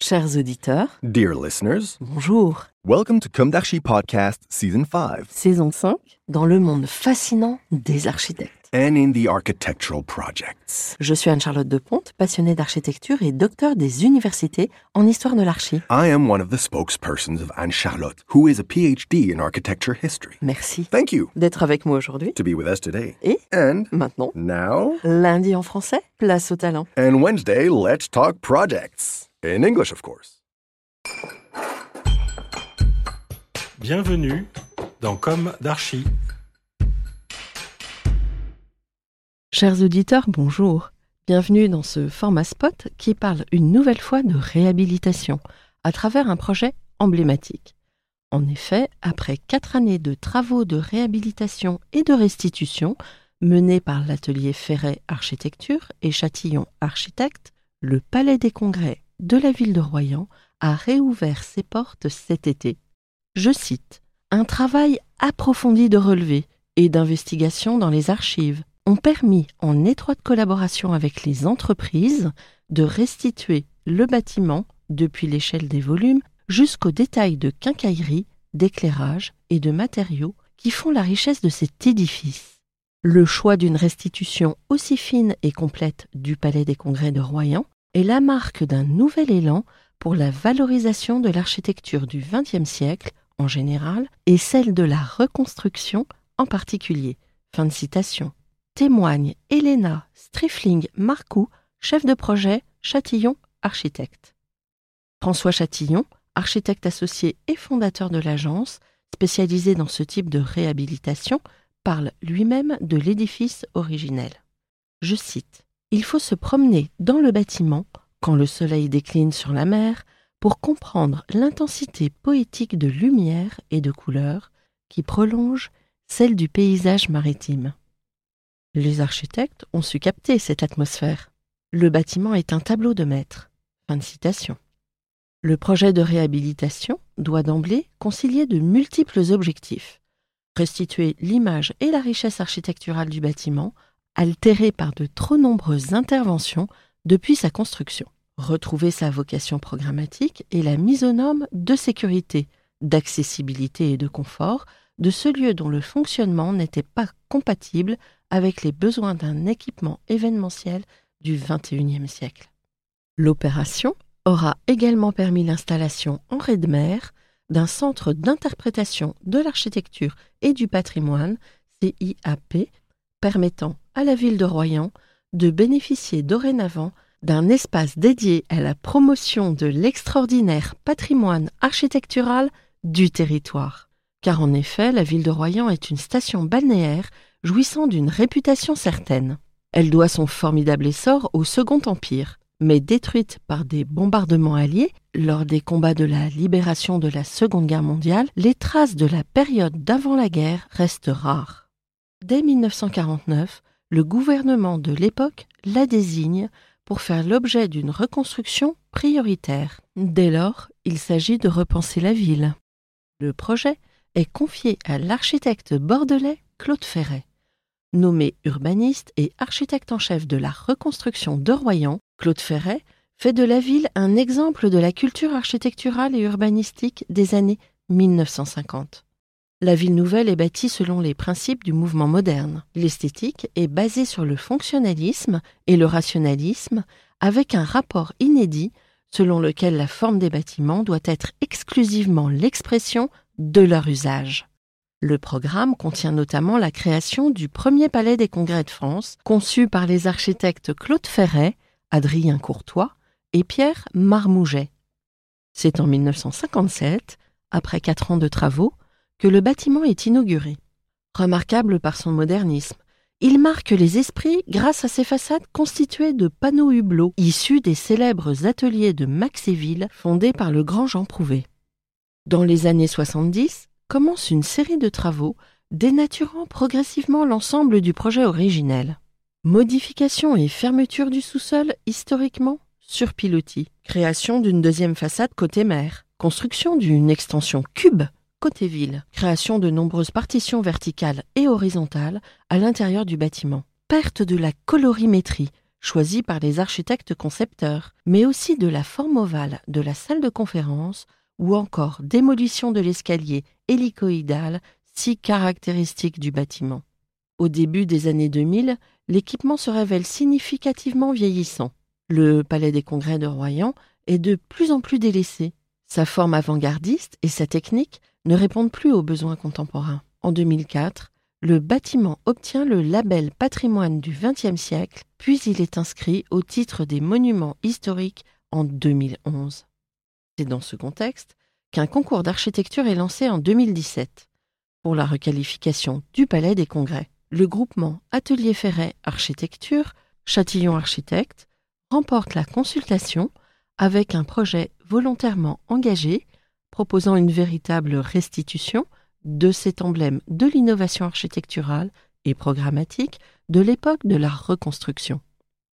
Chers auditeurs, Dear listeners, bonjour. welcome to Kumdashi Podcast Season 5 Saison 5, dans le monde fascinant des architectes. and in the architectural projects. Je suis Anne-Charlotte Deponte, passionnée d'architecture et docteur des universités en histoire de l'archi. I am one of the spokespersons of Anne Charlotte, who is a PhD in architecture history. Merci Thank you d'être avec moi aujourd'hui. to be with us today. Et And maintenant, now, lundi en français, place au talent. and Wednesday, let's talk projects. In English, of course. Bienvenue dans Comme d'Archi. Chers auditeurs, bonjour. Bienvenue dans ce format spot qui parle une nouvelle fois de réhabilitation à travers un projet emblématique. En effet, après quatre années de travaux de réhabilitation et de restitution menés par l'atelier Ferret Architecture et Châtillon Architecte, le Palais des Congrès de la ville de Royan a réouvert ses portes cet été. Je cite Un travail approfondi de relevé et d'investigation dans les archives ont permis, en étroite collaboration avec les entreprises, de restituer le bâtiment, depuis l'échelle des volumes, jusqu'aux détails de quincaillerie, d'éclairage et de matériaux qui font la richesse de cet édifice. Le choix d'une restitution aussi fine et complète du Palais des Congrès de Royan est la marque d'un nouvel élan pour la valorisation de l'architecture du XXe siècle en général et celle de la reconstruction en particulier. Fin de citation témoigne Elena Strifling-Marcoux, chef de projet Châtillon Architecte. François Châtillon, architecte associé et fondateur de l'agence, spécialisé dans ce type de réhabilitation, parle lui-même de l'édifice originel. Je cite Il faut se promener dans le bâtiment quand le soleil décline sur la mer pour comprendre l'intensité poétique de lumière et de couleur qui prolonge celle du paysage maritime. Les architectes ont su capter cette atmosphère. Le bâtiment est un tableau de maître. Fin de citation. Le projet de réhabilitation doit d'emblée concilier de multiples objectifs. Restituer l'image et la richesse architecturale du bâtiment, altérée par de trop nombreuses interventions depuis sa construction. Retrouver sa vocation programmatique et la mise aux normes de sécurité, d'accessibilité et de confort de ce lieu dont le fonctionnement n'était pas compatible avec les besoins d'un équipement événementiel du XXIe siècle. L'opération aura également permis l'installation en raie de mer d'un centre d'interprétation de l'architecture et du patrimoine, CIAP, permettant à la ville de Royan de bénéficier dorénavant d'un espace dédié à la promotion de l'extraordinaire patrimoine architectural du territoire. Car en effet, la ville de Royan est une station balnéaire jouissant d'une réputation certaine. Elle doit son formidable essor au Second Empire, mais détruite par des bombardements alliés lors des combats de la libération de la Seconde Guerre mondiale, les traces de la période d'avant la guerre restent rares. Dès 1949, le gouvernement de l'époque la désigne pour faire l'objet d'une reconstruction prioritaire. Dès lors, il s'agit de repenser la ville. Le projet est confié à l'architecte bordelais Claude Ferret. Nommé urbaniste et architecte en chef de la reconstruction de Royan, Claude Ferret fait de la ville un exemple de la culture architecturale et urbanistique des années 1950. La ville nouvelle est bâtie selon les principes du mouvement moderne. L'esthétique est basée sur le fonctionnalisme et le rationalisme, avec un rapport inédit selon lequel la forme des bâtiments doit être exclusivement l'expression de leur usage. Le programme contient notamment la création du premier palais des congrès de France, conçu par les architectes Claude Ferret, Adrien Courtois et Pierre Marmouget. C'est en 1957, après quatre ans de travaux, que le bâtiment est inauguré. Remarquable par son modernisme, il marque les esprits grâce à ses façades constituées de panneaux hublots issus des célèbres ateliers de Maxéville fondés par le grand Jean Prouvé. Dans les années 70, commence une série de travaux dénaturant progressivement l'ensemble du projet originel. Modification et fermeture du sous-sol historiquement sur pilotis, création d'une deuxième façade côté mer, construction d'une extension cube côté ville, création de nombreuses partitions verticales et horizontales à l'intérieur du bâtiment, perte de la colorimétrie, choisie par les architectes concepteurs, mais aussi de la forme ovale de la salle de conférence ou encore démolition de l'escalier hélicoïdal si caractéristique du bâtiment. Au début des années 2000, l'équipement se révèle significativement vieillissant. Le Palais des Congrès de Royan est de plus en plus délaissé. Sa forme avant-gardiste et sa technique ne répondent plus aux besoins contemporains. En 2004, le bâtiment obtient le label patrimoine du XXe siècle, puis il est inscrit au titre des monuments historiques en 2011. C'est dans ce contexte qu'un concours d'architecture est lancé en 2017 pour la requalification du Palais des Congrès. Le groupement Atelier Ferret Architecture, Châtillon Architecte, remporte la consultation avec un projet volontairement engagé proposant une véritable restitution de cet emblème de l'innovation architecturale et programmatique de l'époque de la reconstruction.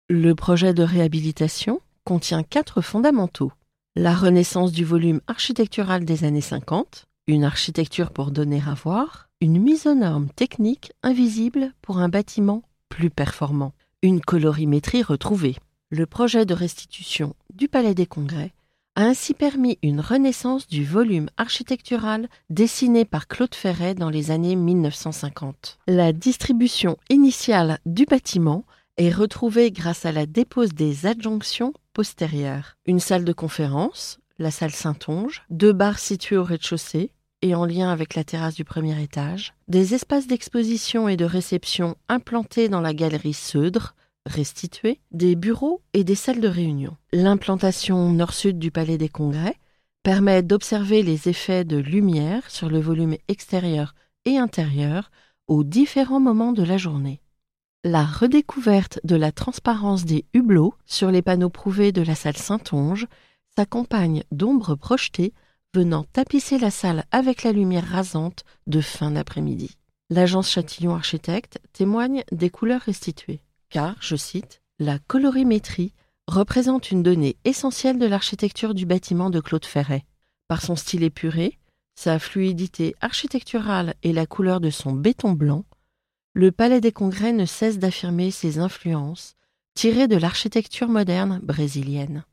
Le projet de réhabilitation contient quatre fondamentaux. La renaissance du volume architectural des années 50, une architecture pour donner à voir, une mise aux normes technique invisible pour un bâtiment plus performant, une colorimétrie retrouvée. Le projet de restitution du Palais des Congrès a ainsi permis une renaissance du volume architectural dessiné par Claude Ferret dans les années 1950. La distribution initiale du bâtiment est retrouvée grâce à la dépose des adjonctions postérieures. Une salle de conférence, la salle Saint-Onge, deux bars situés au rez-de-chaussée et en lien avec la terrasse du premier étage, des espaces d'exposition et de réception implantés dans la galerie Seudre, restitués, des bureaux et des salles de réunion. L'implantation nord-sud du Palais des Congrès permet d'observer les effets de lumière sur le volume extérieur et intérieur aux différents moments de la journée. La redécouverte de la transparence des hublots sur les panneaux prouvés de la salle Saint-Onge s'accompagne d'ombres projetées venant tapisser la salle avec la lumière rasante de fin d'après-midi. L'agence Châtillon Architecte témoigne des couleurs restituées car, je cite, la colorimétrie représente une donnée essentielle de l'architecture du bâtiment de Claude Ferret. Par son style épuré, sa fluidité architecturale et la couleur de son béton blanc, le Palais des Congrès ne cesse d'affirmer ses influences tirées de l'architecture moderne brésilienne.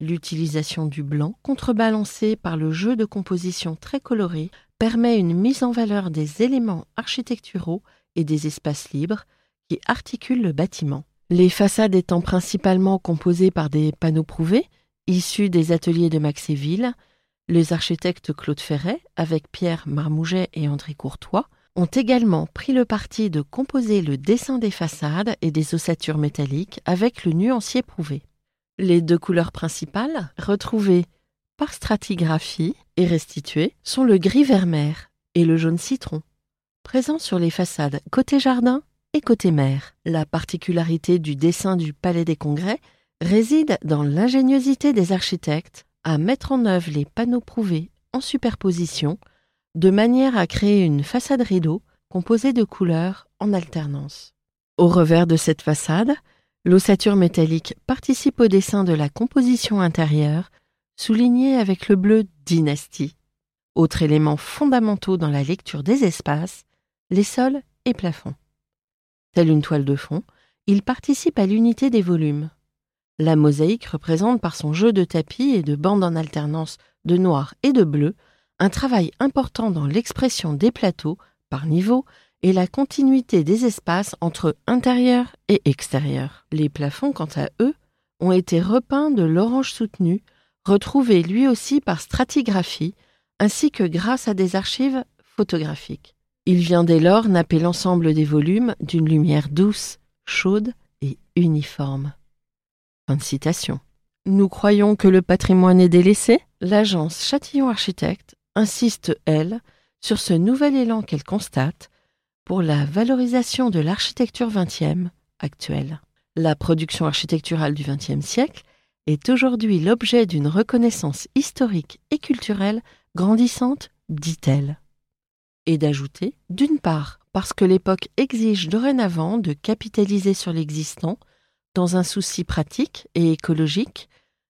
L'utilisation du blanc, contrebalancée par le jeu de composition très coloré, permet une mise en valeur des éléments architecturaux et des espaces libres qui articule le bâtiment. Les façades étant principalement composées par des panneaux prouvés, issus des ateliers de Maxéville, les architectes Claude Ferret, avec Pierre Marmouget et André Courtois, ont également pris le parti de composer le dessin des façades et des ossatures métalliques avec le nuancier prouvé. Les deux couleurs principales, retrouvées par stratigraphie et restituées, sont le gris vermeer et le jaune citron, présents sur les façades côté jardin côté mer. La particularité du dessin du Palais des Congrès réside dans l'ingéniosité des architectes à mettre en œuvre les panneaux prouvés en superposition de manière à créer une façade rideau composée de couleurs en alternance. Au revers de cette façade, l'ossature métallique participe au dessin de la composition intérieure, soulignée avec le bleu dynastie. Autre élément fondamental dans la lecture des espaces, les sols et plafonds. Telle une toile de fond, il participe à l'unité des volumes. La mosaïque représente par son jeu de tapis et de bandes en alternance de noir et de bleu un travail important dans l'expression des plateaux par niveau et la continuité des espaces entre intérieur et extérieur. Les plafonds, quant à eux, ont été repeints de l'orange soutenu, retrouvé lui aussi par stratigraphie, ainsi que grâce à des archives photographiques. Il vient dès lors napper l'ensemble des volumes d'une lumière douce, chaude et uniforme. Fin de citation. Nous croyons que le patrimoine est délaissé L'agence Châtillon Architecte insiste, elle, sur ce nouvel élan qu'elle constate pour la valorisation de l'architecture XXe actuelle. La production architecturale du XXe siècle est aujourd'hui l'objet d'une reconnaissance historique et culturelle grandissante, dit-elle et d'ajouter, d'une part, parce que l'époque exige dorénavant de capitaliser sur l'existant dans un souci pratique et écologique,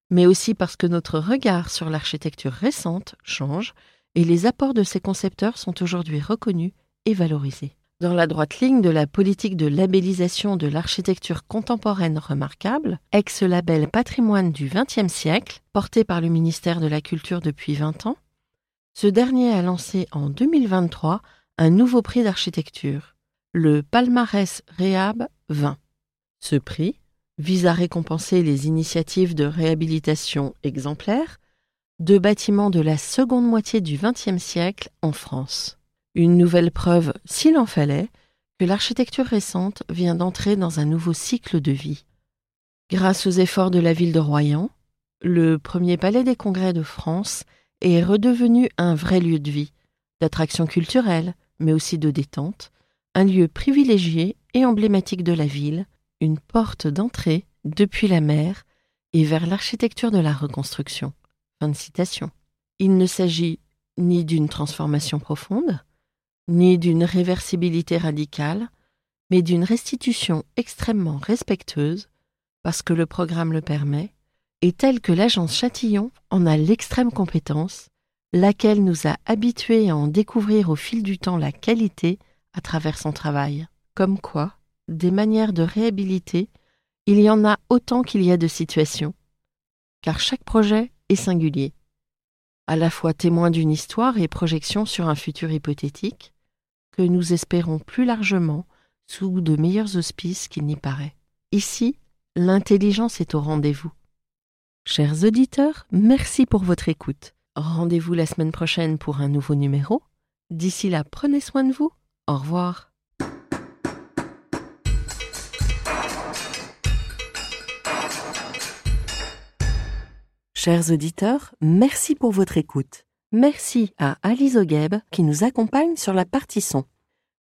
mais aussi parce que notre regard sur l'architecture récente change et les apports de ses concepteurs sont aujourd'hui reconnus et valorisés. Dans la droite ligne de la politique de labellisation de l'architecture contemporaine remarquable, ex-label patrimoine du XXe siècle, porté par le ministère de la Culture depuis 20 ans, ce dernier a lancé en 2023 un nouveau prix d'architecture, le Palmarès Réhab 20. Ce prix vise à récompenser les initiatives de réhabilitation exemplaires de bâtiments de la seconde moitié du XXe siècle en France. Une nouvelle preuve, s'il en fallait, que l'architecture récente vient d'entrer dans un nouveau cycle de vie. Grâce aux efforts de la ville de Royan, le premier palais des congrès de France est redevenu un vrai lieu de vie, d'attraction culturelle, mais aussi de détente, un lieu privilégié et emblématique de la ville, une porte d'entrée depuis la mer et vers l'architecture de la reconstruction. Fin de citation. Il ne s'agit ni d'une transformation profonde, ni d'une réversibilité radicale, mais d'une restitution extrêmement respectueuse, parce que le programme le permet, et telle que l'agence Châtillon en a l'extrême compétence, laquelle nous a habitués à en découvrir au fil du temps la qualité à travers son travail. Comme quoi, des manières de réhabiliter, il y en a autant qu'il y a de situations, car chaque projet est singulier, à la fois témoin d'une histoire et projection sur un futur hypothétique, que nous espérons plus largement sous de meilleurs auspices qu'il n'y paraît. Ici, l'intelligence est au rendez-vous. Chers auditeurs, merci pour votre écoute. Rendez-vous la semaine prochaine pour un nouveau numéro. D'ici là, prenez soin de vous. Au revoir. Chers auditeurs, merci pour votre écoute. Merci à Alice Ogueb qui nous accompagne sur la partie son.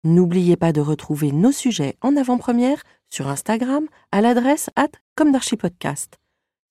N'oubliez pas de retrouver nos sujets en avant-première sur Instagram à l'adresse at podcast.